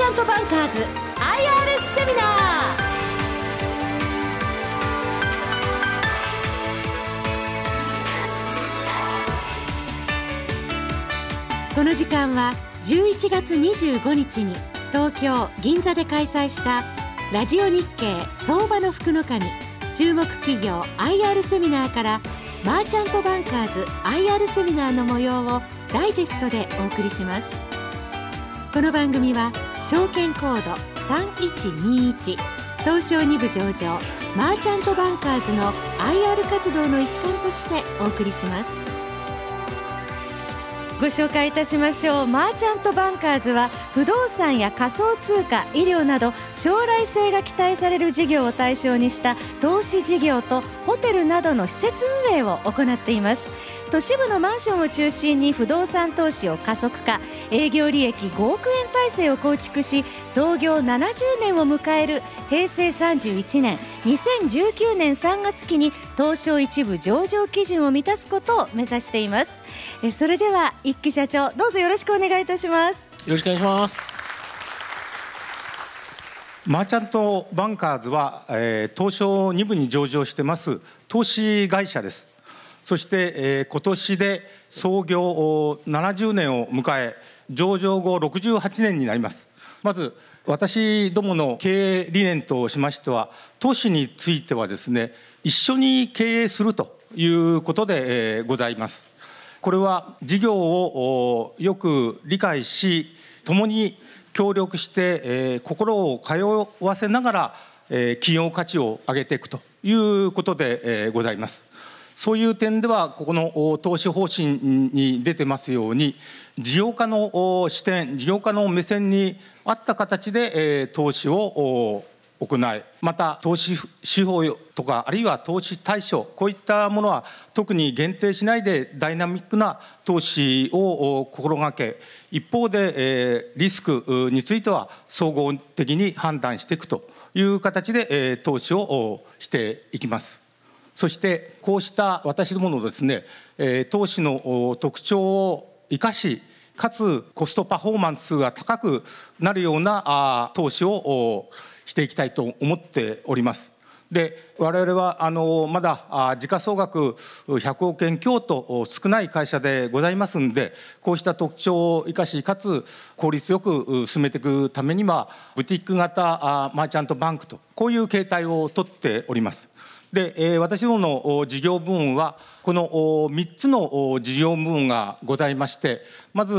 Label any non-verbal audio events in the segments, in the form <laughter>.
チャントバンカーズ。IR セミナー。この時間は11月25日に東京銀座で開催したラジオ日経相場の福の神。注目企業 IR セミナーからマーチャントバンカーズ IR セミナーの模様をダイジェストでお送りします。この番組は証券コード3121東証2部上場マーチャントバンカーズの IR 活動の一環としてお送りします。ご紹介いたしましょう。マーチャントバンカーズは不動産や仮想通貨医療など将来性が期待される事業を対象にした投資事業とホテルなどの施設運営を行っています。都市部のマンションを中心に不動産投資を加速化。営業利益5億円体制を構築し創業70年を迎える平成31年2019年3月期に東証一部上場基準を満たすことを目指しています。えそれでは一木社長どうぞよろしくお願いいたします。よろしくお願いします。マーチャントバンカーズは、えー、東証2部に上場してます投資会社ですそして、えー、今年で創業70年を迎え上場後68年になります。まず私どもの経営理念としましては投資についてはですね一緒に経営するということで、えー、ございます。これは事業をよく理解し共に協力して、えー、心を通わせながら、えー、企業価値を上げていくということで、えー、ございます。そういう点ではここの投資方針に出てますように事業家の視点事業家の目線に合った形で投資を行いまた投資手法とかあるいは投資対象こういったものは特に限定しないでダイナミックな投資を心がけ一方でリスクについては総合的に判断していくという形で投資をしていきます。そしてこうした私どものですね投資の特徴を生かしかつコストパフォーマンスが高くなるような投資をしていきたいと思っております。で我々はあのまだ時価総額100億円強と少ない会社でございますんでこうした特徴を生かしかつ効率よく進めていくためにはブティック型マーチャントバンクとこういう形態をとっております。で、えー、私どもの事業部門はこの3つの事業部門がございましてまず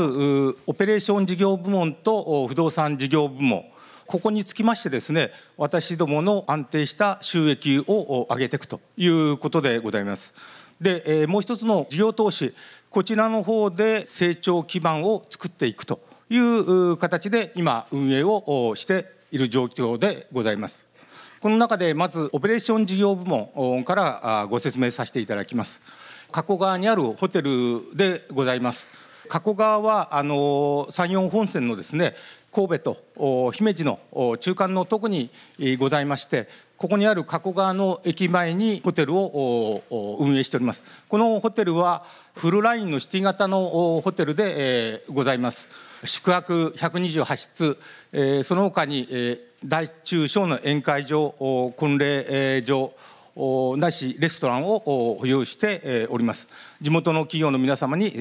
オペレーション事業部門と不動産事業部門ここにつきましてですね私どもの安定した収益を上げていくということでございます。で、えー、もう一つの事業投資こちらの方で成長基盤を作っていくという形で今運営をしている状況でございます。この中でまずオペレーション事業部門からご説明させていただきます。加古川にあるホテルでございます。加古川はあの山陽本線のですね神戸と姫路の中間のとこにございましてここにある加古川の駅前にホテルを運営しております。このホテルはフルラインのシティ型のホテルでございます。宿泊128室その他に大中小の宴会場婚礼場なしレストランを保有しております。地元の企業の皆様に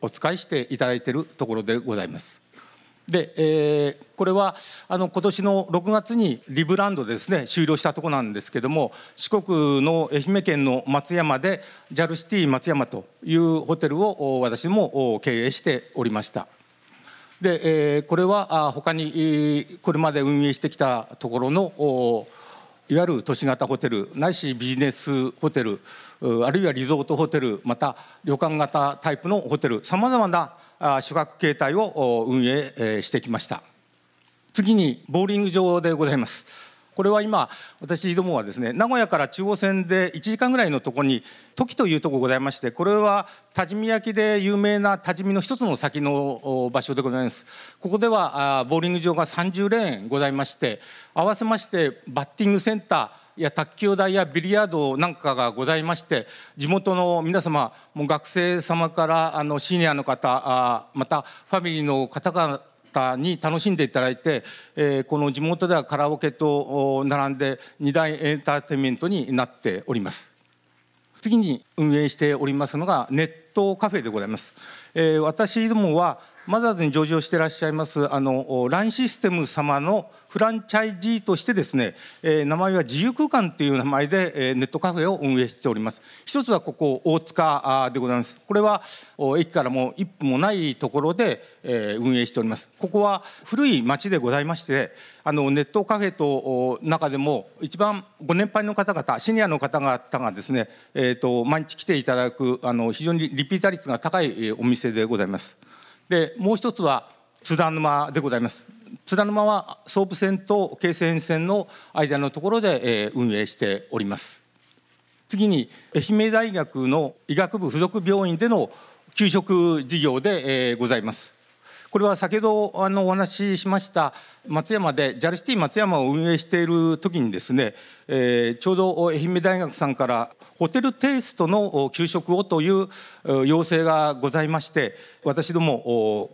お使いしていただいているところでございます。で、えー、これはあの今年の6月にリブランドですね終了したところなんですけども四国の愛媛県の松山で JAL シティ松山というホテルを私も経営しておりました。で、えー、これは他にこれまで運営してきたところのいわゆる都市型ホテルないしビジネスホテルあるいはリゾートホテルまた旅館型タイプのホテルさまざまな宿泊形態を運営してきました。次にボーリング場でございます。これは今私どもはですね名古屋から中央線で1時間ぐらいのところに時というとこございましてこれは多治見焼で有名な多治見の一つの先の場所でございます。ここではボーリング場が30レーンございまして合わせましてバッティングセンターや卓球台やビリヤードなんかがございまして地元の皆様もう学生様からあのシニアの方またファミリーの方が方に楽しんでいただいて、えー、この地元ではカラオケと並んで2大エンターテインメントになっております。次に運営しておりますのがネットカフェでございます、えー、私どもはマザーズに上場していらっしゃいますあのラインシステム様のフランチャイジーとしてですね、えー、名前は自由空間という名前で、えー、ネットカフェを運営しております。一つはここ大塚でございます。これは駅からも一歩もないところで、えー、運営しております。ここは古い町でございましてあのネットカフェと中でも一番ご年配の方々シニアの方々がですね、えーと、毎日来ていただくあの非常にリピーター率が高いお店でございます。でもう一つは津田沼でございます。津田沼は総武線と京成沿線の間のところで、えー、運営しております。次に愛媛大学の医学部附属病院での給食事業で、えー、ございます。これは先ほどあのお話ししました松山で JALCITY 松山を運営している時にですね、えー、ちょうど愛媛大学さんからホテルテイストの給食をという要請がございまして私ども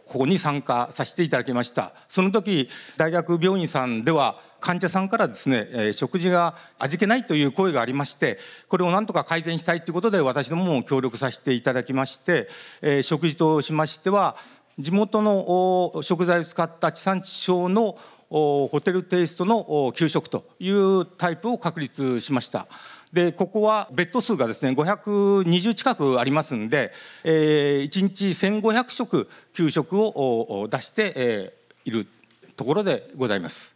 ここに参加させていただきました。その時大学病院さんでは患者さんからですね食事が味気ないという声がありましてこれをなんとか改善したいということで私どもも協力させていただきまして食事としましては地元の食材を使った地産地消のホテルテイストの給食というタイプを確立しました。でここはベッド数がですね520近くありますんで、えー、1日1500食給食を出して、いるところでございます。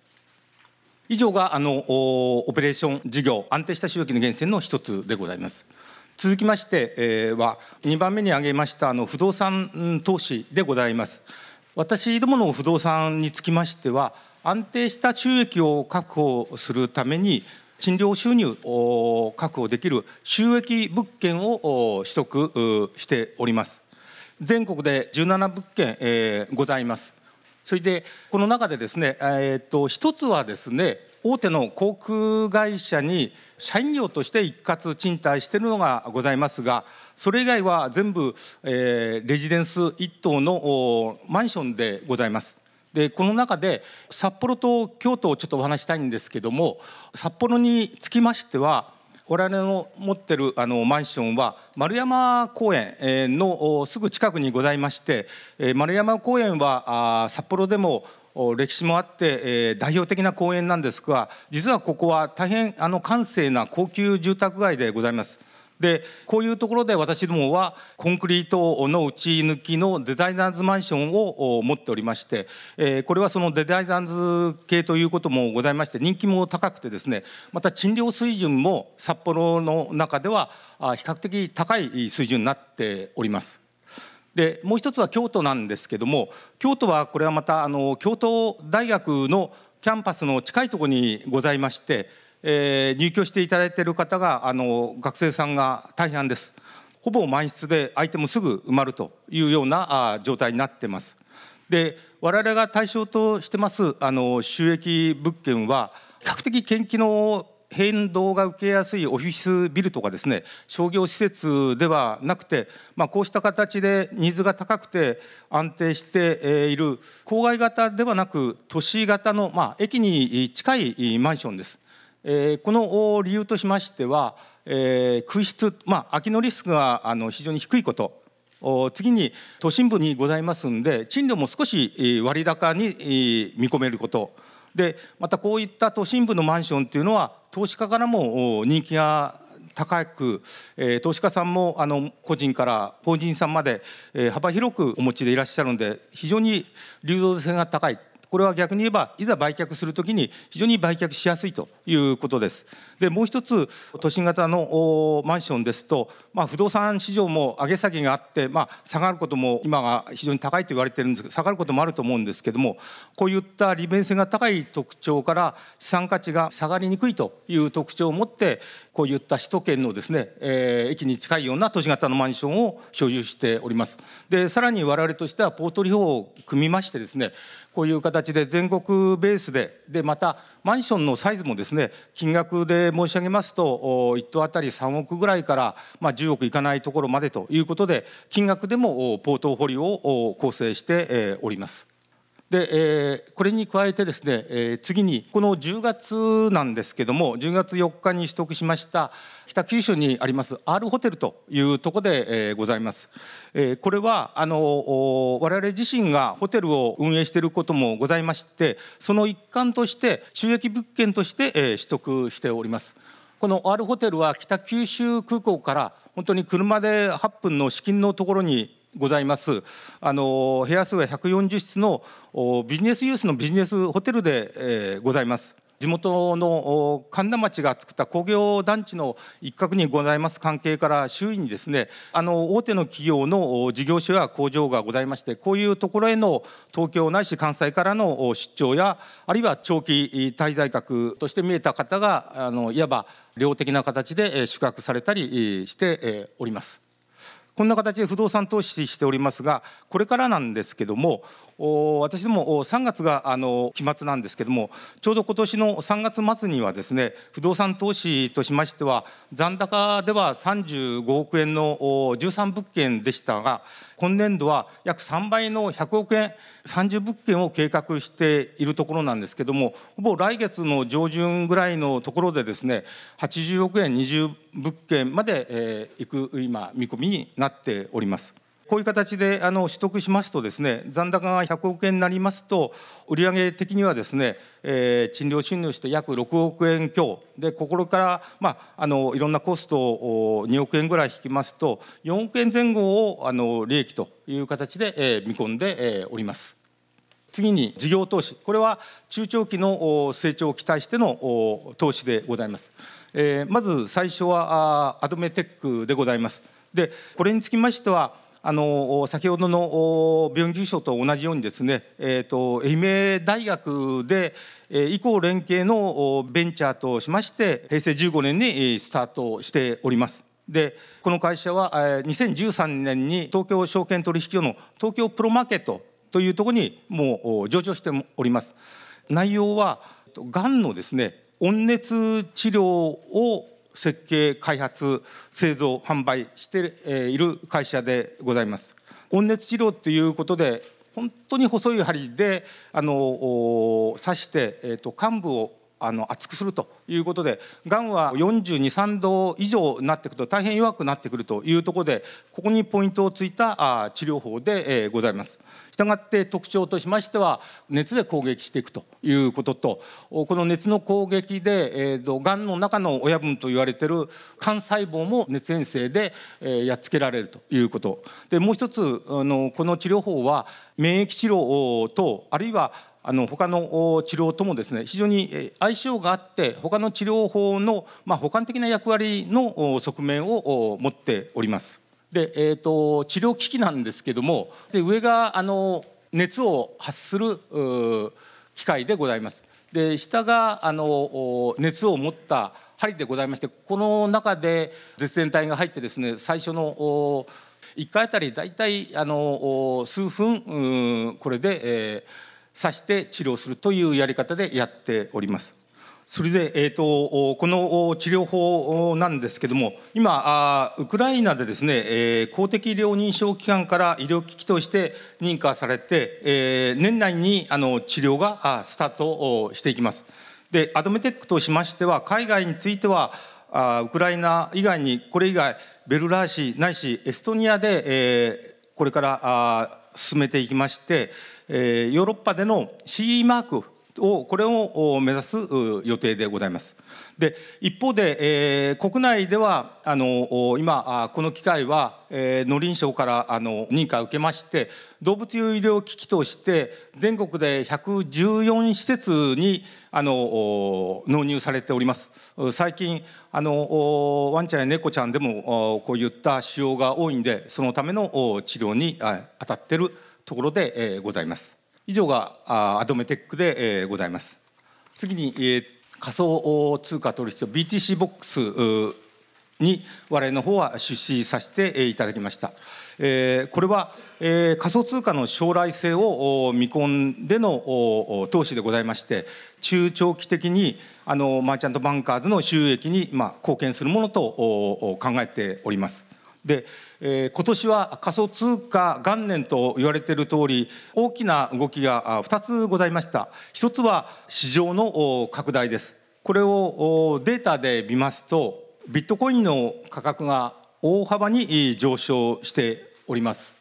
以上があのオペレーション事業安定した収益の源泉の一つでございます。続きまして、えー、は2番目に挙げましたあの不動産投資でございます。私どもの不動産につきましては安定した収益を確保するために賃料収入を確保できる収益物件を取得しております。全国で17物件、えー、ございます。それでこの中でですね、えー、と一つはですね大手の航空会社に社員業として一括賃貸しているのがございますがそれ以外は全部、えー、レジデンス一棟のマンションでございます。でこの中で札幌と京都をちょっとお話したいんですけども札幌につきましては我々の持ってるあのマンションは丸山公園のすぐ近くにございまして丸山公園は札幌でも歴史もあって、え代表的な公園なんですが実はここは大変あの閑静な高級住宅街でございます。でこういうところで私どもはコンクリートの打ち抜きのデザイナーズマンションを持っておりまして、えこれはそのデザイナーズ系ということもございまして人気も高くてですねまた賃料水準も札幌の中では比較的高い水準になっております。でもう一つは京都なんですけども京都はこれはまたあの京都大学のキャンパスの近いところにございまして、えー、入居していただいている方があの学生さんが大半です。ほぼ満室で相手もすぐ埋まるというような状態になってます。で我々が対象としてますあの収益物件は比較的研究の変動が受けやすいオフィスビルとかですね商業施設ではなくて、まあ、こうした形でニーズが高くて安定している郊外型ではなく都市型の、まあ、駅に近いマンションです。えー、この理由としましては、えー、空室、まあ、空きのリスクがあの非常に低いこと次に都心部にございますんで賃料も少し割高に見込めることでまたこういった都心部のマンションっていうのは投資家からも人気が高く、えー、投資家さんもあの個人から法人さんまで、えー、幅広くお持ちでいらっしゃるので非常に流動性が高い。これは逆に言えばいざ売却するときに非常に売却しやすいということです。でもう一つ都心型のマンションですと、まあ、不動産市場も上げ下げがあって、まあ、下がることも今が非常に高いと言われてるんですけど下がることもあると思うんですけどもこういった利便性が高い特徴から資産価値が下がりにくいという特徴を持ってこういった首都圏のですね、えー、駅に近いような都市型のマンションを所有しております。でさらに我々としてはポートリオを組みましてですねこういう形で全国ベースででまたマンションのサイズもですね金額で申し上げますと1棟当たり3億ぐらいから、まあ、10億いかないところまでということで金額でもポートフォリオを構成しております。で、えー、これに加えてですね、えー、次にこの10月なんですけども10月4日に取得しました北九州にあります R ホテルというところで、えー、ございます。えー、これはあの我々自身がホテルを運営していることもございましてその一環として収益物件として、えー、取得しております。この R ホテルは北九州空港から本当に車で8分の至近のところにございます。あの部屋数は140室のビジネスユースのビジネスホテルで、えー、ございます。地元の神田町が作った工業団地の一角にございます。関係から周囲にですねあの大手の企業の事業所や工場がございましてこういうところへの東京ないし関西からの出張やあるいは長期滞在客として見えた方があのいわば量的な形で宿泊されたりしております。こんな形で不動産投資しておりますがこれからなんですけども私ども3月があの期末なんですけどもちょうど今年の3月末にはですね不動産投資としましては残高では35億円の13物件でしたが今年度は約3倍の100億円30物件を計画しているところなんですけどもほぼ来月の上旬ぐらいのところでですね80億円20物件まで、えー、行く今見込みになっております。こういう形であの取得しますとですね残高が100億円になりますと売上的にはですね、えー、賃料収入して約6億円強でここから、まあ、あのいろんなコストを2億円ぐらい引きますと4億円前後をあの利益という形で、えー、見込んで、えー、おります。次に事業投資これは中長期の成長を期待しての投資でございます。えー、まず最初はアドメテックでございます。でこれにつきましてはあの先ほどの病院重症と同じようにですね、えーと、愛媛大学で以降連携のベンチャーとしまして平成15年にスタートしております。でこの会社は2013年に東京証券取引所の東京プロマーケットというところにもう上場しております。内容はがんのですね温熱治療を設計開発製造販売している会社でございます。温熱治療ということで本当に細い針であの刺して、えーと、と幹部をあの厚くするということでがんは423度以上になっていくと大変弱くなってくるというところでここにポイントをついた治療法でございます。したがって特徴としましては熱で攻撃していくということとこの熱の攻撃で、がんの中の親分と言われてる幹細胞も熱炎性で、やっつけられるということでもう一つあのこの治療法は免疫治療とあるいはあの他の治療ともですね非常に相性があって他の治療法の、まあ、補完的な役割の側面を持っております。で、えーと、治療機器なんですけどもで上があの熱を発する機械でございます。で下があの熱を持った針でございましてこの中で絶縁体が入ってですね最初の1回あたり大体あの数分これで、えー刺して治療するというやり方でやっております。それで、えーと、この治療法なんですけども今あウクライナでですね、えー、公的医療認証機関から医療機器として認可されて、えー、年内にあの治療がスタートしていきます。でアドメテックとしましては海外についてはあウクライナ以外にこれ以外ベルラーシないしエストニアで、えー、これからあ進めていきましてえヨーロッパでの CE マークをこれを目指す予定でございます。で一方で、えー、国内ではあの今この機械は、えー、農林省からあの認可を受けまして動物医療機器として全国で114施設にあの納入されております最近あのワンちゃんや猫ちゃんでもこういった使用が多いんでそのための治療に当たってるところで、えー、ございます。以上がアドメテックで、えー、ございます。次に、えー、仮想通貨取引 BTC ボックスに我々の方は出資させていただきました。え、これは、え、仮想通貨の将来性を見込んでの投資でございまして中長期的にあのマーチャントバンカーズの収益に、ま、貢献するものと考えております。で、えー、今年は仮想通貨元年と言われている通り大きな動きが2つございました。一つは市場の拡大です。これをデータで見ますとビットコインの価格が大幅に上昇しております。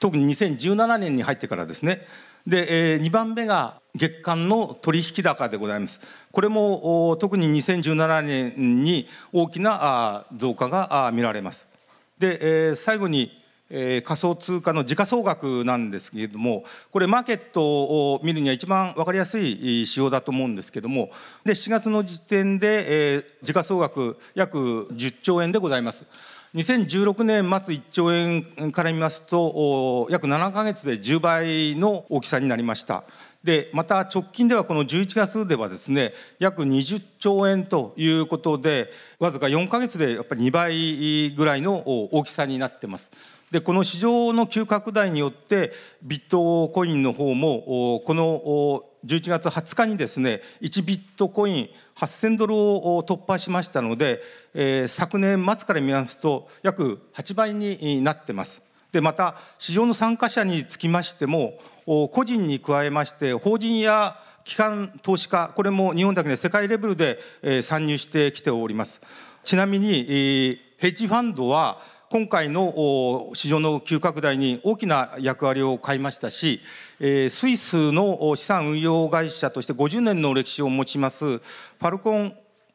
特に2017年に入ってからですね。で、えー、2番目が月間の取引高でございます。これも特に2017年に大きな増加が見られます。で、えー、最後に、えー、仮想通貨の時価総額なんですけれどもこれマーケットを見るには一番分かりやすい指標だと思うんですけどもで7月の時点で、えー、時価総額約10兆円でございます。2016年末1兆円から見ますと約7か月で10倍の大きさになりました。でまた直近ではこの11月ではですね約20兆円ということでわずか4か月でやっぱり2倍ぐらいの大きさになってます。でこの市場の急拡大によってビットコインの方もこの11月20日にですね1ビットコイン8000ドルを突破しましたので、えー、昨年末から見ますと約8倍になってます。でまた市場の参加者につきましても個人に加えまして法人や機関投資家これも日本だけで世界レベルで参入してきております。ちなみにヘッジファンドは今回の市場の急拡大に大きな役割を買いましたしスイスの資産運用会社として50年の歴史を持ちますファルコン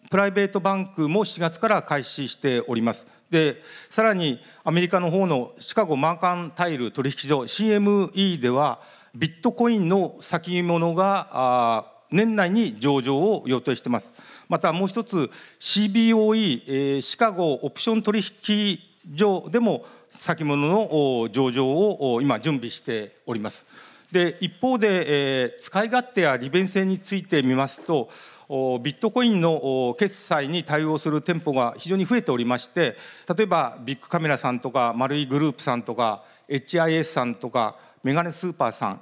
プライベートバンクも7月から開始しております。でさらにアメリカの方のシカゴマーカンタイル取引所 CME ではビットコインの先物が年内に上場を予定しています。またもう一つ CBOE シカゴオプション取引所でも先物の上場を今準備しております。で一方で使い勝手や利便性について見ますとビットコインの決済に対応する店舗が非常に増えておりまして例えばビッグカメラさんとか丸いグループさんとか HIS さんとかメガネスーパーさん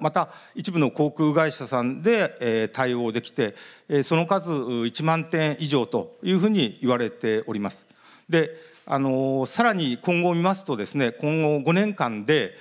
また一部の航空会社さんで対応できてその数1万点以上というふうに言われております。であのさらに今後を見ますとですね今後5年間で、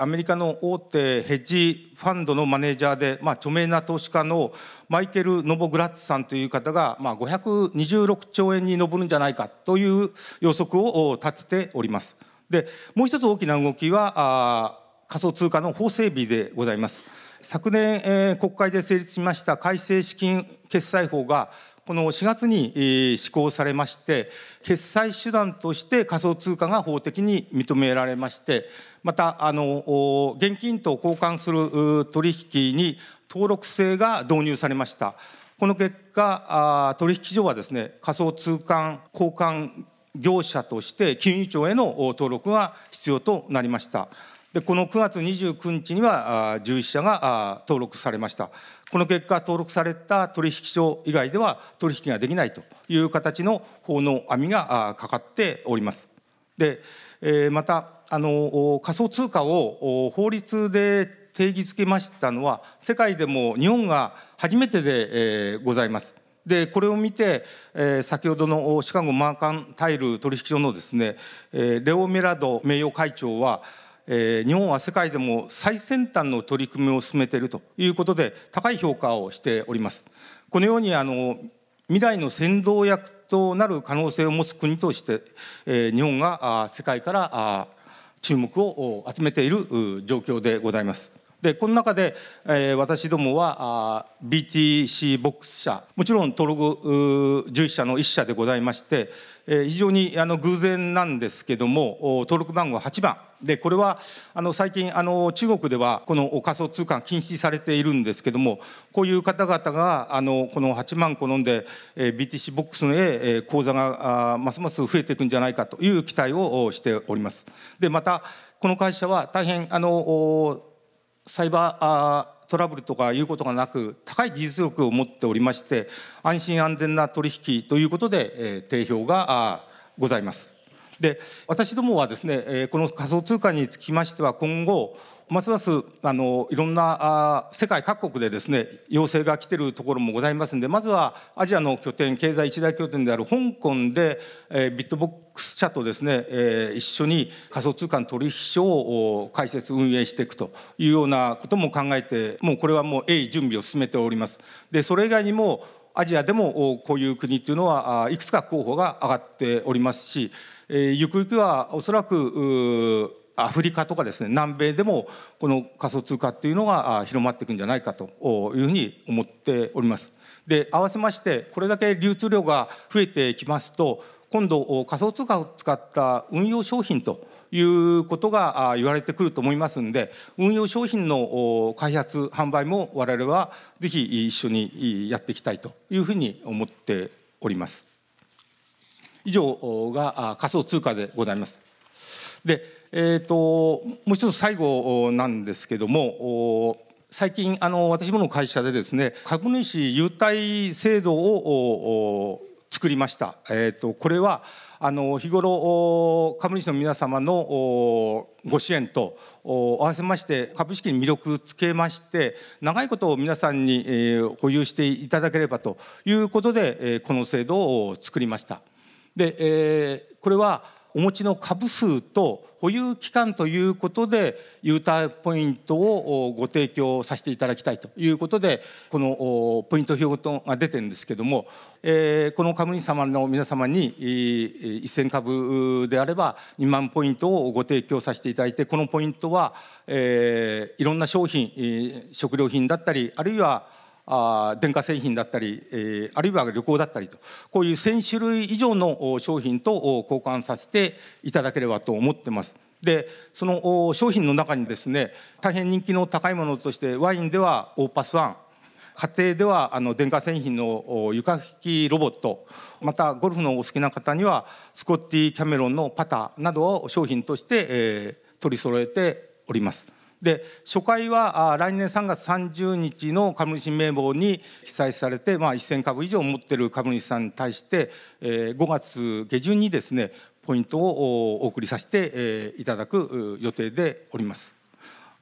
アメリカの大手ヘッジファンドのマネージャーで、まあ、著名な投資家のマイケル・ノボグラッツさんという方が、まあ、526兆円に上るんじゃないかという予測を立てております。でもう一つ大きな動きはあ仮想通貨の法整備でございます。昨年、えー、国会で成立しました改正資金決済法がこの4月に施行されまして決済手段として仮想通貨が法的に認められましてまたあの現金と交換する取引に登録制が導入されましたこの結果取引所はですね仮想通貨交換業者として金融庁への登録が必要となりましたでこの9月29日には11社が登録されましたこの結果登録された取引所以外では取引ができないという形の法の網がかかっておりますでまたあの仮想通貨を法律で定義づけましたのは世界でも日本が初めてでございます。でこれを見て、え先ほどのシカゴマーカンタイル取引所のですね、えレオ・メラド名誉会長は、え日本は世界でも最先端の取り組みを進めているということで高い評価をしております。このようにあの未来の先導役となる可能性を持つ国として、え日本が世界から注目を集めている状況でございます。でこの中で、えー、私どもはあ BTC ボックス社もちろん登録11社の1社でございまして、えー、非常にあの偶然なんですけども登録番号8番でこれはあの最近あの中国ではこの仮想通貨禁止されているんですけどもこういう方々があのこの8万個飲んで、えー、BTC ボックスへ口座があますます増えていくんじゃないかという期待をしております。でまたこの会社は大変あのサイバートラブルとかいうことがなく高い技術力を持っておりまして安心安全な取引ということで、え定評がございます。で私どもはですねこの仮想通貨につきましては今後ますますあのいろんなあ世界各国でですね要請が来てるところもございますんでまずはアジアの拠点経済一大拠点である香港で、えー、ビットボックス社とですね、えー、一緒に仮想通貨の取引所を開設運営していくというようなことも考えてもうこれはもう鋭意準備を進めております。でそれ以外にもアジアでもこういう国っていうのはいくつか候補が上がっておりますし、えー、ゆくゆくはおそらくアフリカとかですね南米でもこの仮想通貨っていうのが広まっていくんじゃないかというふうに思っております。で合わせましてこれだけ流通量が増えてきますと今度仮想通貨を使った運用商品ということが言われてくると思いますんで運用商品の開発販売も我々はぜひ一緒にやっていきたいというふうに思っております。以上が仮想通貨でございます。で、えーと、もう一つ最後なんですけども最近あの私もの会社でですね株主優待制度を作りました。えーと、これはあの日頃株主の皆様のご支援と合わせまして株式に魅力つけまして長いことを皆さんに保有していただければということでこの制度を作りました。で、えー、これはお持ちの株数と保有期間ということで優待ポイントをご提供させていただきたいということでこのポイント表が出てるんですけども、えー、この株主様の皆様に1,000株であれば2万ポイントをご提供させていただいてこのポイントは、えー、いろんな商品食料品だったりあるいはあ電化製品だったり、え、あるいは旅行だったりとこういう1,000種類以上の商品と交換させていただければと思ってます。でその商品の中にですね大変人気の高いものとしてワインではオーパスワン家庭ではあの電化製品の床拭きロボットまたゴルフのお好きな方にはスコッティ・キャメロンのパターなどを商品として、え、取り揃えております。で初回は来年3月30日の株主名簿に記載されて、まあ、1,000株以上持っている株主さんに対して、えー、5月下旬にですねポイントをお送りさせて、えー、いただく予定でおります。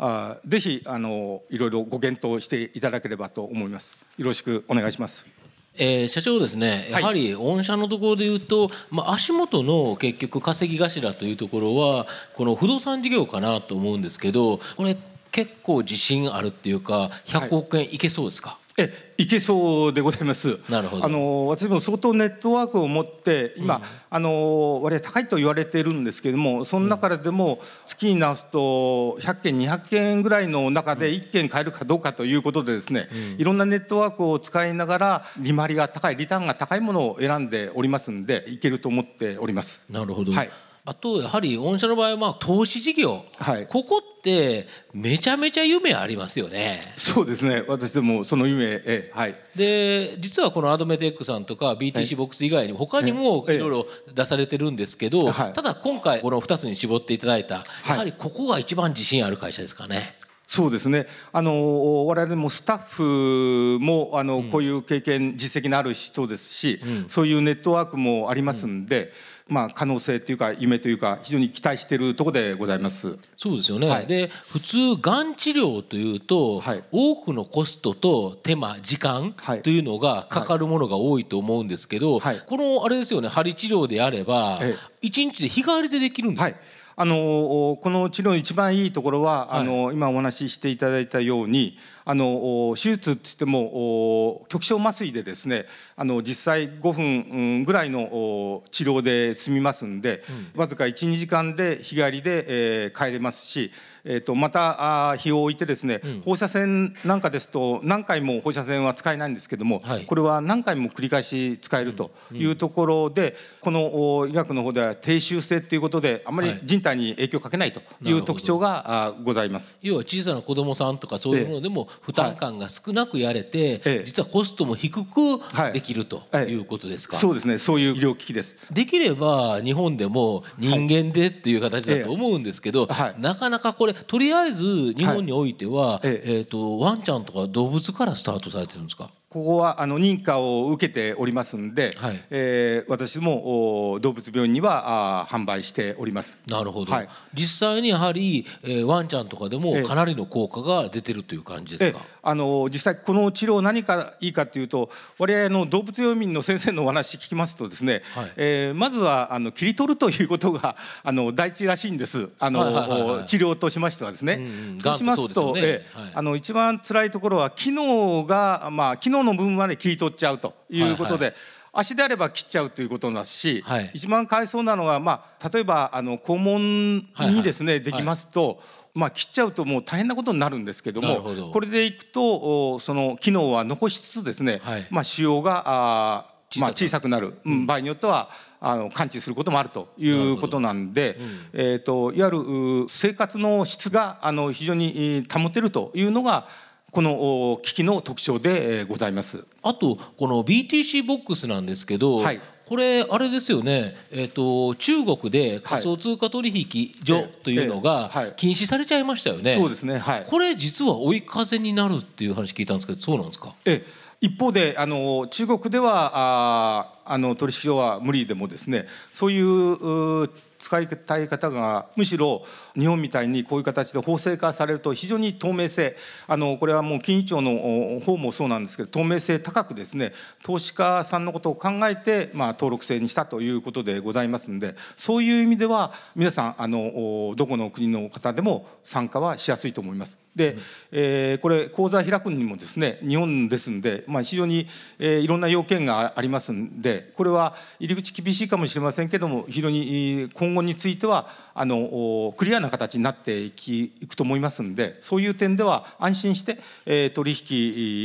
あぜひあのいろいろご検討していただければと思います。よろしくお願いします。えー、社長ですねやはり御社のところでいうと、まあ、足元の結局稼ぎ頭というところはこの不動産事業かなと思うんですけどこれ結構自信あるっていうか100億円いけそうですか、はいえいけそうでございます。なるほど。あの私も相当ネットワークを持って今、うん、あの割合高いと言われているんですけれども、その中でも月に直すと100件200件ぐらいの中で1件買えるかどうかということでですね、うん、いろんなネットワークを使いながら利回りが高いリターンが高いものを選んでおりますんでいけると思っております。なるほど。はい。あとやはり御社の場合はまあ投資事業、はい、ここってめちゃめちゃ夢ありますよね。そうですね。私でもその夢、えはい、で実はこのアドメテックさんとか BTC ボックス以外に他にもいろいろ出されてるんですけど、ただ今回この2つに絞っていただいたやはりここが一番自信ある会社ですかね。そうですね。あの我々もスタッフもあの、こういう経験実績のある人ですし、うん、そういうネットワークもありますんで、うん、まあ可能性というか夢というか非常に期待しているところでございます。そうですよね。はい、で普通がん治療というと、はい、多くのコストと手間時間というのがかかるものが多いと思うんですけど、はい、このあれですよね針治療であれば一日で日替わりでできるんです。はいあのこの治療の一番いいところは、はい、あの今お話ししていただいたようにあの手術って言っても局所麻酔でですねあの実際5分ぐらいの治療で済みますんで、うん、わずか12時間で日帰りで、えー、帰れますしえーと、またあ日を置いてですね、うん、放射線なんかですと何回も放射線は使えないんですけども、はい、これは何回も繰り返し使えるというところで、うん、この医学の方では低周性っていうことであまり人体に影響をかけないという特徴が、あございます。要は小さな子どもさんとかそういうものでも負担感が少なくやれて、はい、実はコストも低くできるということですか、はい、そうですね。そういう医療機器です。できれば日本でも人間でっていう形だと思うんですけど、なかなかこれとりあえず日本においては、えーとワンちゃんとか動物からスタートされてるんですか？ここはあの認可を受けておりますんで、はい、えー、私も動物病院にはあ販売しております。なるほど。はい、実際にやはり、えー、ワンちゃんとかでもかなりの効果が出てるという感じですか？あの実際この治療何かいいかというと我々の動物病院の先生のお話聞きますとですね、はい、えー、まずはあの切り取るということが <laughs> あの第一らしいんです。あの、はいはいはいはい、治療としましてはですね。うんうん、そうしますと、ね、えーはい、あの一番辛いところは機能がまあ機能の部分まで切り取っちゃうということで。はいはい。足であれば切っちゃうということですし、はい、一番かわいそうなのは、まあ、例えばあの肛門にですね、はいはい、できますと、まあ、切っちゃうともう大変なことになるんですけどもこれでいくとその機能は残しつつですね、はい、まあ、腫瘍があまあ、小さくなる、うん、場合によってはあの感知することもあるということなんで、うん、えーと、いわゆる生活の質があの非常に保てるというのがこの機器の特徴でございます。あとこの BTC ボックスなんですけど、はい、これあれですよね、えーと、中国で仮想通貨取引所というのが禁止されちゃいましたよね。そうですね、はい、これ実は追い風になるっていう話聞いたんですけどそうなんですか？え一方であの中国ではああの取引所は無理でもですねそういう使いたい方がむしろ日本みたいにこういう形で法制化されると非常に透明性あのこれはもう金融庁の方もそうなんですけど透明性高くですね投資家さんのことを考えて、まあ、登録制にしたということでございますんでそういう意味では皆さんあのどこの国の方でも参加はしやすいと思います。で、えー、これ口座開くにもですね日本ですんで、まあ、非常に、えー、いろんな要件がありますんでこれは入り口厳しいかもしれませんけども非常に今後についてはあのクリアな形になっていくと思いますんでそういう点では安心して、えー、取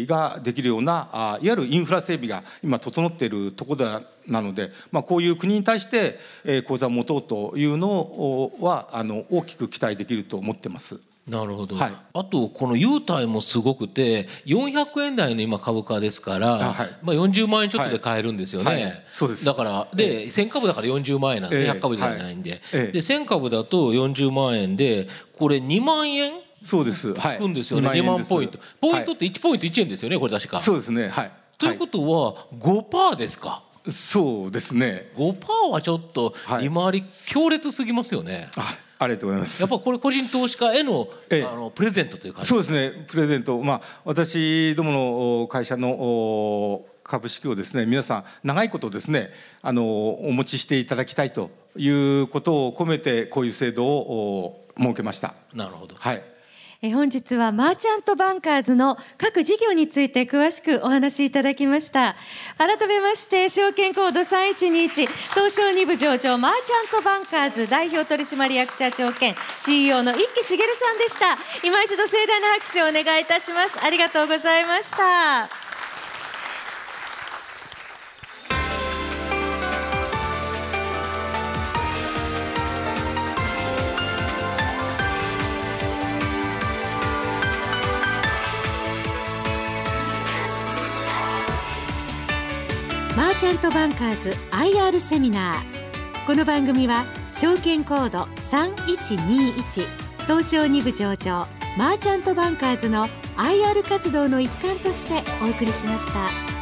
引ができるようなあいわゆるインフラ整備が今整っているところなので、まあ、こういう国に対して、えー、口座を持とうというのはあの大きく期待できると思ってます。なるほど、はい、あとこの優待もすごくて400円台の今株価ですから、はい、まあ、40万円ちょっとで買えるんですよね、はい、そうです。だからで、えー、1000株だから40万円なんです、えー、100株じゃないんで,、で1000株だと40万円でこれ2万円そうです。つくんですよね、はい、2万ポイント。ポイントって1ポイント1円ですよねこれ確か。そうですね。はい。ということは5%ですか、そうですね。5%はちょっと利回り強烈すぎますよね、はいありがとうございます。やっぱこれ個人投資家への、ええ、あのプレゼントという感じ。そうですね。プレゼント、まあ私どもの会社の株式をですね、皆さん長いことですね、あのお持ちしていただきたいということを込めてこういう制度を設けました。なるほど。はい。え本日はマーチャントバンカーズの各事業について詳しくお話しいただきました。改めまして証券コード3121東証2部上場マーチャントバンカーズ代表取締役社長兼 CEO の一木茂さんでした。今一度盛大な拍手をお願いいたします。ありがとうございました。チャントバンカーズ IR セミナーこの番組は証券コード3121東証2部上場マーチャントバンカーズの IR 活動の一環としてお送りしました。